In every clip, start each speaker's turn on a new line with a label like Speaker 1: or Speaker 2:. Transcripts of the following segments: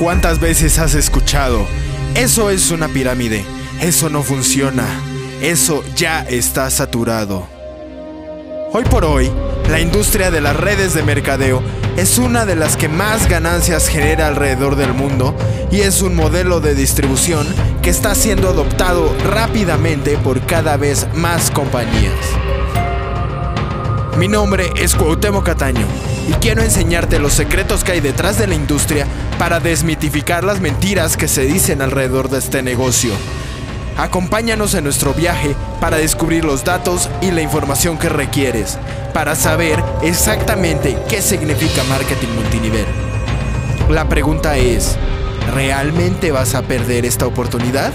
Speaker 1: ¿Cuántas veces has escuchado? Eso es una pirámide. Eso no funciona. Eso ya está saturado. Hoy por hoy, la industria de las redes de mercadeo es una de las que más ganancias genera alrededor del mundo y es un modelo de distribución que está siendo adoptado rápidamente por cada vez más compañías. Mi nombre es Cuauhtémoc Cataño y quiero enseñarte los secretos que hay detrás de la industria para desmitificar las mentiras que se dicen alrededor de este negocio. Acompáñanos en nuestro viaje para descubrir los datos y la información que requieres para saber exactamente qué significa marketing multinivel. La pregunta es, ¿realmente vas a perder esta oportunidad?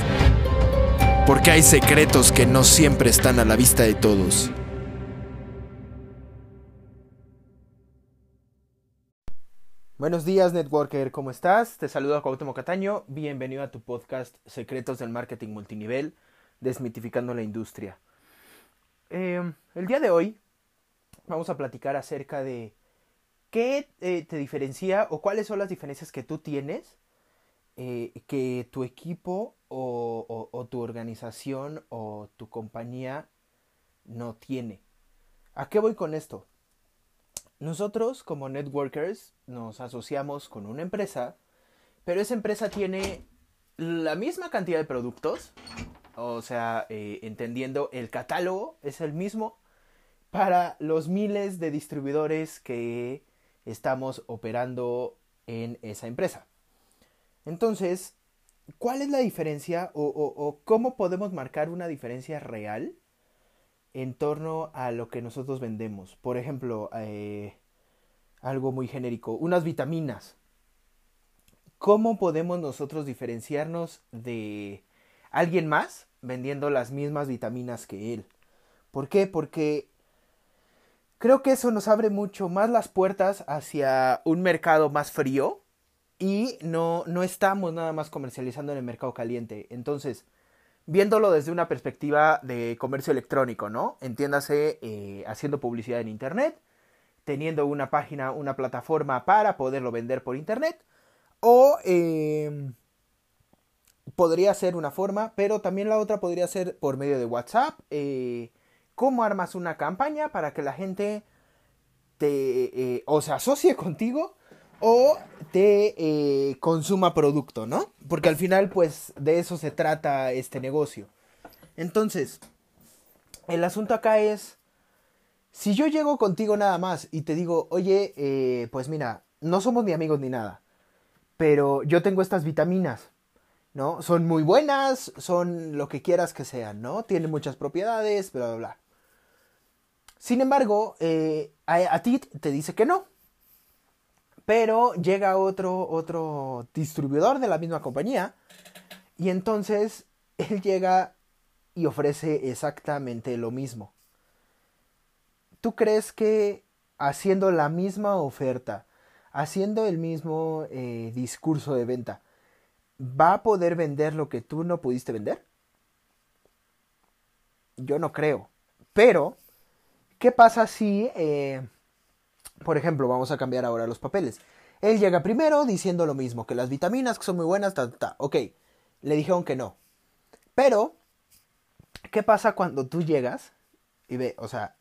Speaker 1: Porque hay secretos que no siempre están a la vista de todos. Buenos días, Networker, ¿cómo estás? Te saludo a Cuauhtémoc Cataño. Bienvenido a tu podcast Secretos del Marketing Multinivel, desmitificando la industria. Eh, el día de hoy vamos a platicar acerca de qué eh, te diferencia o cuáles son las diferencias que tú tienes eh, que tu equipo o tu organización o tu compañía no tiene. ¿A qué voy con esto? Nosotros como networkers nos asociamos con una empresa, pero esa empresa tiene la misma cantidad de productos, o sea, eh, entendiendo el catálogo es el mismo para los miles de distribuidores que estamos operando en esa empresa. Entonces, ¿cuál es la diferencia o, o cómo podemos marcar una diferencia real en torno a lo que nosotros vendemos. Por ejemplo, eh, algo muy genérico, unas vitaminas. ¿Cómo podemos nosotros diferenciarnos de alguien más vendiendo las mismas vitaminas que él? ¿Por qué? Porque creo que eso nos abre mucho más las puertas hacia un mercado más frío y no, no estamos nada más comercializando en el mercado caliente. Entonces, viéndolo desde una perspectiva de comercio electrónico, ¿no? Entiéndase eh, haciendo publicidad en Internet, teniendo una página, una plataforma para poderlo vender por Internet, o em, podría ser una forma, pero también la otra podría ser por medio de WhatsApp. Eh, ¿Cómo armas una campaña para que la gente te, eh, o se asocie contigo o te eh, consuma producto, ¿no? Porque al final, pues, de eso se trata este negocio. Entonces, el asunto acá es, si yo llego contigo nada más y te digo, oye, eh, pues mira, no somos ni amigos ni nada, pero yo tengo estas vitaminas, ¿no? Son muy buenas, son lo que quieras que sean, ¿no? Tienen muchas propiedades, bla, bla, bla. Sin embargo, eh, a ti te dice que no, pero llega otro, otro distribuidor de la misma compañía y entonces él llega y ofrece exactamente lo mismo. ¿Tú crees que haciendo la misma oferta, haciendo el mismo eh, discurso de venta, va a poder vender lo que tú no pudiste vender? Yo no creo. Pero, ¿qué pasa si eh, por ejemplo, vamos a cambiar ahora los papeles. Él llega primero diciendo lo mismo, que las vitaminas que son muy buenas, ta, ta, Ok, le dijeron que no. Pero, ¿qué pasa cuando tú llegas y ve, o sea,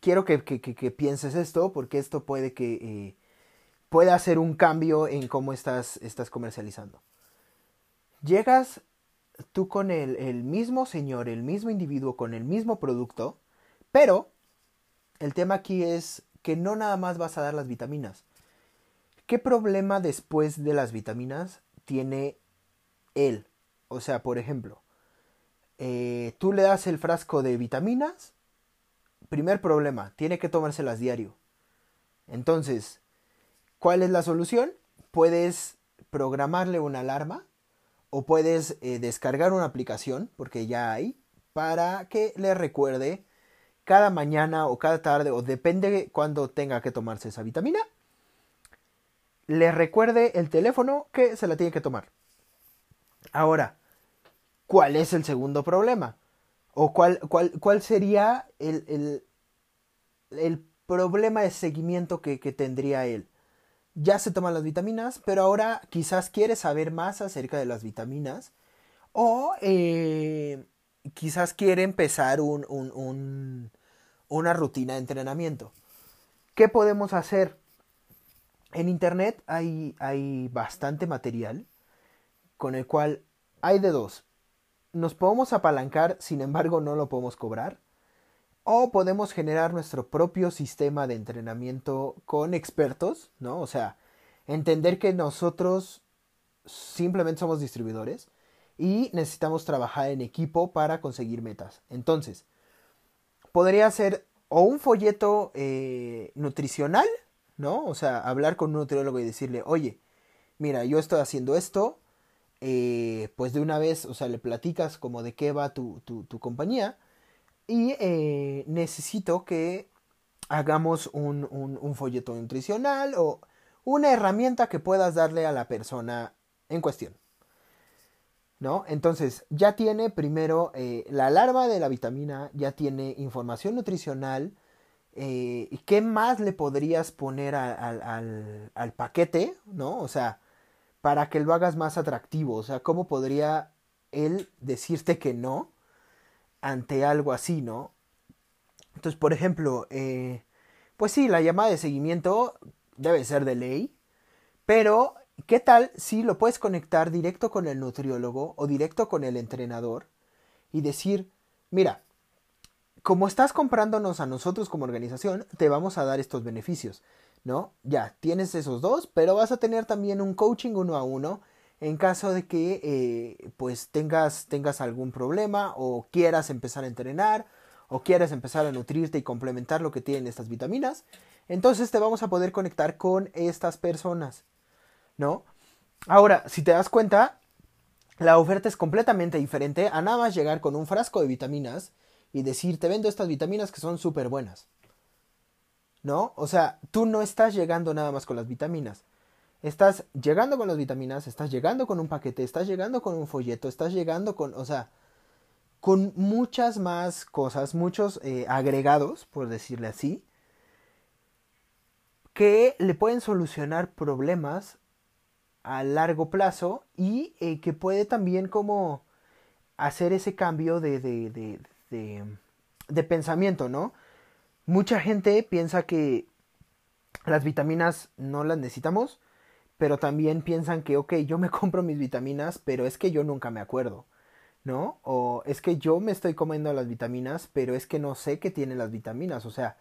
Speaker 1: quiero que, pienses esto porque esto puede que eh, pueda hacer un cambio en cómo estás, estás comercializando. Llegas tú con el, el mismo señor, el mismo individuo, con el mismo producto, pero el tema aquí es que no nada más vas a dar las vitaminas. ¿Qué problema después de las vitaminas tiene él? O sea, por ejemplo, eh, tú le das el frasco de vitaminas, primer problema, tiene que tomárselas diario. Entonces, ¿cuál es la solución? Puedes programarle una alarma o puedes eh, descargar una aplicación, porque ya hay, para que le recuerde cada mañana o cada tarde, o depende cuando tenga que tomarse esa vitamina, le recuerde el teléfono que se la tiene que tomar. Ahora, ¿cuál es el segundo problema? ¿O cuál, cuál, cuál sería el, el, el, problema de seguimiento que, que tendría él? ya se toman las vitaminas, pero ahora quizás quieres saber más acerca de las vitaminas o eh, quizás quiere empezar un, un, una rutina de entrenamiento. ¿Qué podemos hacer? En Internet hay, hay bastante material con el cual hay de dos. Nos podemos apalancar, sin embargo no lo podemos cobrar. O podemos generar nuestro propio sistema de entrenamiento con expertos, ¿no? O sea, entender que nosotros simplemente somos distribuidores y necesitamos trabajar en equipo para conseguir metas. Entonces, podría ser o un folleto eh, nutricional, ¿no? O sea, hablar con un nutriólogo y decirle, oye, mira, yo estoy haciendo esto, eh, pues de una vez, o sea, le platicas como de qué va tu, tu, compañía y eh, necesito que hagamos un, un, un, folleto nutricional o una herramienta que puedas darle a la persona en cuestión. ¿No? Entonces, ya tiene primero eh, la alarma de la vitamina, ya tiene información nutricional. ¿Y qué más le podrías poner al, al, al paquete? ¿No? O sea, para que lo hagas más atractivo. O sea, ¿cómo podría él decirte que no ante algo así, no? Entonces, por ejemplo, eh, pues sí, la llamada de seguimiento debe ser de ley, pero ¿qué tal si lo puedes conectar directo con el nutriólogo o directo con el entrenador y decir, mira, como estás comprándonos a nosotros como organización, te vamos a dar estos beneficios. ¿no? Ya, tienes esos dos, pero vas a tener también un coaching uno a uno en caso de que eh, pues tengas, tengas algún problema o quieras empezar a entrenar o quieras empezar a nutrirte y complementar lo que tienen estas vitaminas, entonces te vamos a poder conectar con estas personas, ¿no? Ahora, si te das cuenta, la oferta es completamente diferente a nada más llegar con un frasco de vitaminas y decir, te vendo estas vitaminas que son súper buenas. ¿no? O sea, tú no estás llegando nada más con las vitaminas. Estás llegando con las vitaminas, estás llegando con un paquete, estás llegando con un folleto, estás llegando con, o sea, con muchas más cosas, muchos eh, agregados, por decirle así, que le pueden solucionar problemas a largo plazo y eh, que puede también como hacer ese cambio de, de, de, de, pensamiento, ¿no? Mucha gente piensa que las vitaminas no las necesitamos, pero también piensan que, ok, yo me compro mis vitaminas, pero es que yo nunca me acuerdo, ¿no? O es que yo me estoy comiendo las vitaminas, pero es que no sé qué tienen las vitaminas, o sea,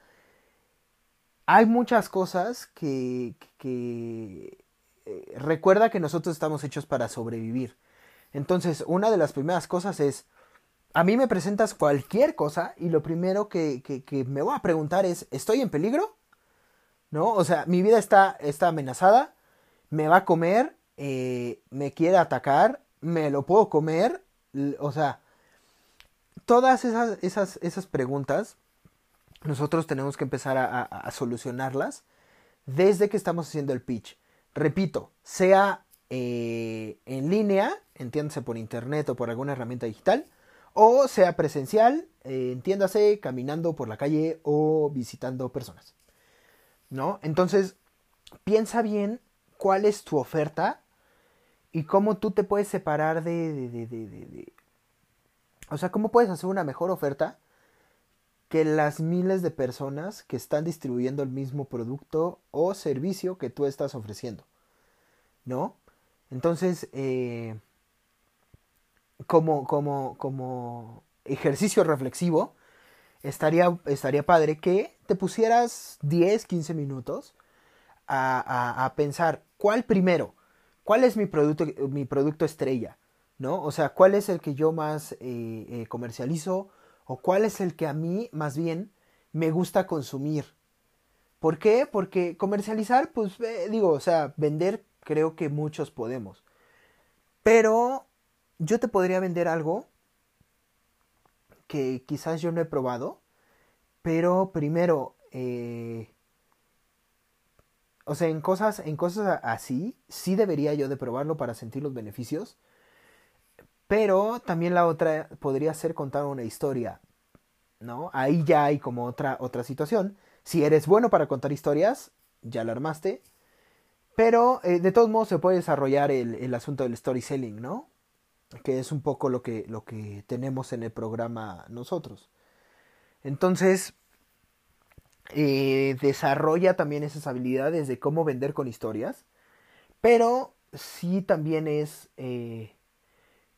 Speaker 1: hay muchas cosas que, que eh, recuerda que nosotros estamos hechos para sobrevivir. Entonces, una de las primeras cosas es, a mí me presentas cualquier cosa y lo primero que, me voy a preguntar es, ¿estoy en peligro? ¿No? O sea, mi vida está, está amenazada, me va a comer, eh, me quiere atacar, me lo puedo comer, o sea, todas esas, esas, esas preguntas nosotros tenemos que empezar a, solucionarlas desde que estamos haciendo el pitch. Repito, sea eh, en línea, entiéndase por internet o por alguna herramienta digital, o sea presencial, eh, entiéndase, caminando por la calle o visitando personas. ¿No? Entonces, piensa bien cuál es tu oferta y cómo tú te puedes separar de, de, de, de, O sea, cómo puedes hacer una mejor oferta que las miles de personas que están distribuyendo el mismo producto o servicio que tú estás ofreciendo. ¿No? Entonces, eh, como, como, como ejercicio reflexivo, estaría, estaría padre que te pusieras 10, 15 minutos a, a, pensar cuál primero, cuál es mi producto, mi producto estrella, ¿no? O sea, cuál es el que yo más eh, eh, comercializo o cuál es el que a mí más bien me gusta consumir. ¿Por qué? Porque comercializar, pues eh, digo, o sea, vender creo que muchos podemos. Pero yo te podría vender algo que quizás yo no he probado, pero primero, eh, o sea, en cosas, en cosas así, sí debería yo de probarlo para sentir los beneficios, pero también la otra podría ser contar una historia, ¿no? Ahí ya hay como otra, otra situación. Si eres bueno para contar historias, ya lo armaste, Pero eh, de todos modos se puede desarrollar el, el asunto del storytelling, ¿no? Que es un poco lo que, lo que tenemos en el programa nosotros. Entonces, eh, desarrolla también esas habilidades de cómo vender con historias, pero sí también es, eh,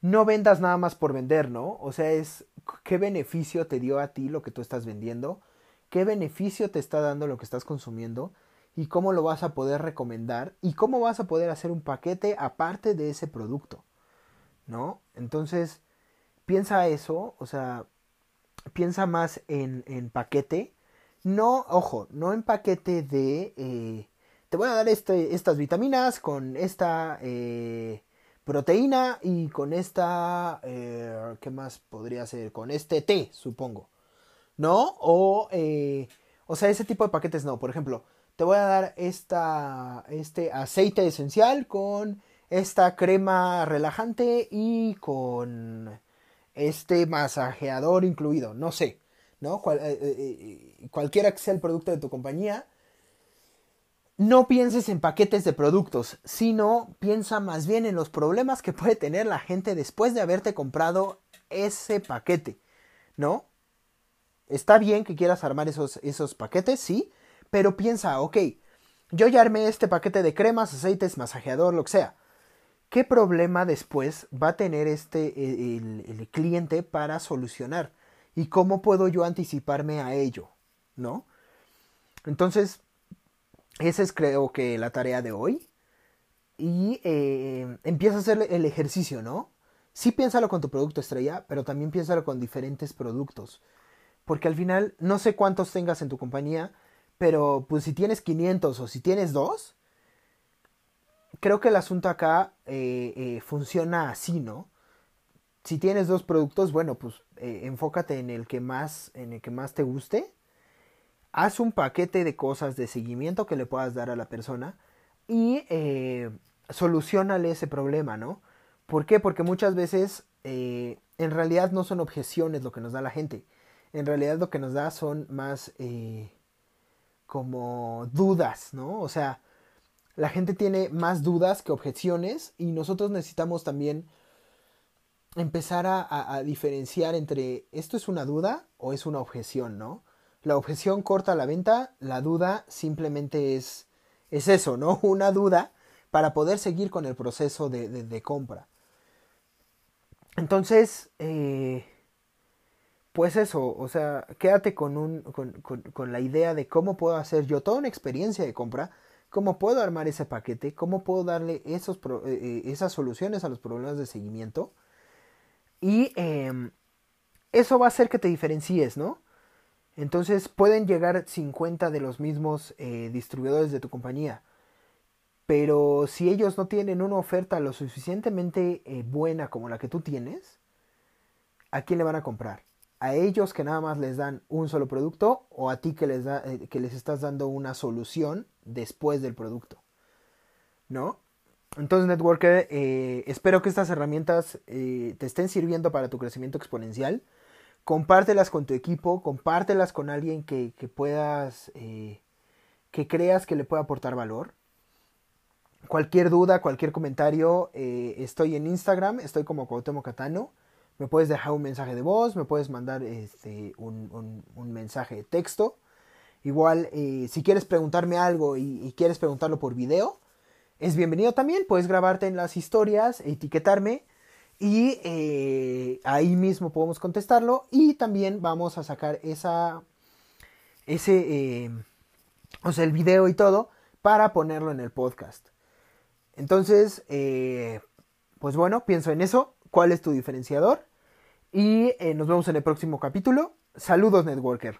Speaker 1: no vendas nada más por vender, ¿no? O sea, es qué beneficio te dio a ti lo que tú estás vendiendo, qué beneficio te está dando lo que estás consumiendo y cómo lo vas a poder recomendar y cómo vas a poder hacer un paquete aparte de ese producto, ¿no? Entonces, piensa eso, o sea, piensa más en, en paquete. No, ojo, no en paquete de... Eh, te voy a dar este, estas vitaminas con esta eh, proteína y con esta... Eh, ¿Qué más podría ser? Con este té, supongo. ¿No? O... o sea, ese tipo de paquetes no. Por ejemplo, te voy a dar esta, este aceite esencial con esta crema relajante y con este masajeador incluido. No sé. ¿no? Eh, eh, eh, cualquiera que sea el producto de tu compañía, no pienses en paquetes de productos, sino piensa más bien en los problemas que puede tener la gente después de haberte comprado ese paquete, ¿no? Está bien que quieras armar esos, esos paquetes, sí, pero piensa, ok, yo ya armé este paquete de cremas, aceites, masajeador, lo que sea. ¿Qué problema después va a tener este el cliente para solucionar? y cómo puedo yo anticiparme a ello, ¿no? Entonces, esa es creo que la tarea de hoy. Y eh, empieza a hacer el ejercicio, ¿no? Sí piénsalo con tu producto estrella, pero también piénsalo con diferentes productos. Porque al final, no sé cuántos tengas en tu compañía, pero pues si tienes 500 o si tienes dos, creo que el asunto acá eh, eh, funciona así, ¿no? si tienes dos productos, bueno, pues enfócate en el que más, en el que más te guste. Haz un paquete de cosas de seguimiento que le puedas dar a la persona y eh, solucionale ese problema, ¿no? ¿Por qué? Porque muchas veces eh, en realidad no son objeciones lo que nos da la gente. En realidad lo que nos da son más eh, como dudas, ¿no? O sea, la gente tiene más dudas que objeciones y nosotros necesitamos también empezar a, diferenciar entre esto es una duda o es una objeción, ¿no? La objeción corta la venta, la duda simplemente es, es eso, ¿no? Una duda para poder seguir con el proceso de, compra. Entonces, eh, pues eso, o sea, quédate con, un, con, con, la idea de cómo puedo hacer yo toda una experiencia de compra, cómo puedo armar ese paquete, cómo puedo darle esos, eh, eh, esas soluciones a los problemas de seguimiento y em, eso va a hacer que te diferencies, ¿no? Entonces pueden llegar 50 de los mismos eh, distribuidores de tu compañía. Pero si ellos no tienen una oferta lo suficientemente eh, buena como la que tú tienes, ¿a quién le van a comprar? ¿A ellos que nada más les dan un solo producto o a ti que les, eh, que les estás dando una solución después del producto? ¿No? Entonces, Networker, espero que estas herramientas te estén sirviendo para tu crecimiento exponencial. Compártelas con tu equipo, compártelas con alguien que, puedas, eh, que creas que le pueda aportar valor. Cualquier duda, cualquier comentario, estoy en Instagram, estoy como Cuauhtémoc Catano. Me puedes dejar un mensaje de voz, me puedes mandar este, un, mensaje de texto. Igual, si quieres preguntarme algo y quieres preguntarlo por video, es bienvenido también. Puedes grabarte en las historias, etiquetarme y eh, ahí mismo podemos contestarlo. Y también vamos a sacar esa, ese, eh, o sea, el video y todo para ponerlo en el podcast. Entonces, eh, pues bueno, pienso en eso. ¿Cuál es tu diferenciador? Y nos vemos en el próximo capítulo. Saludos, Networker.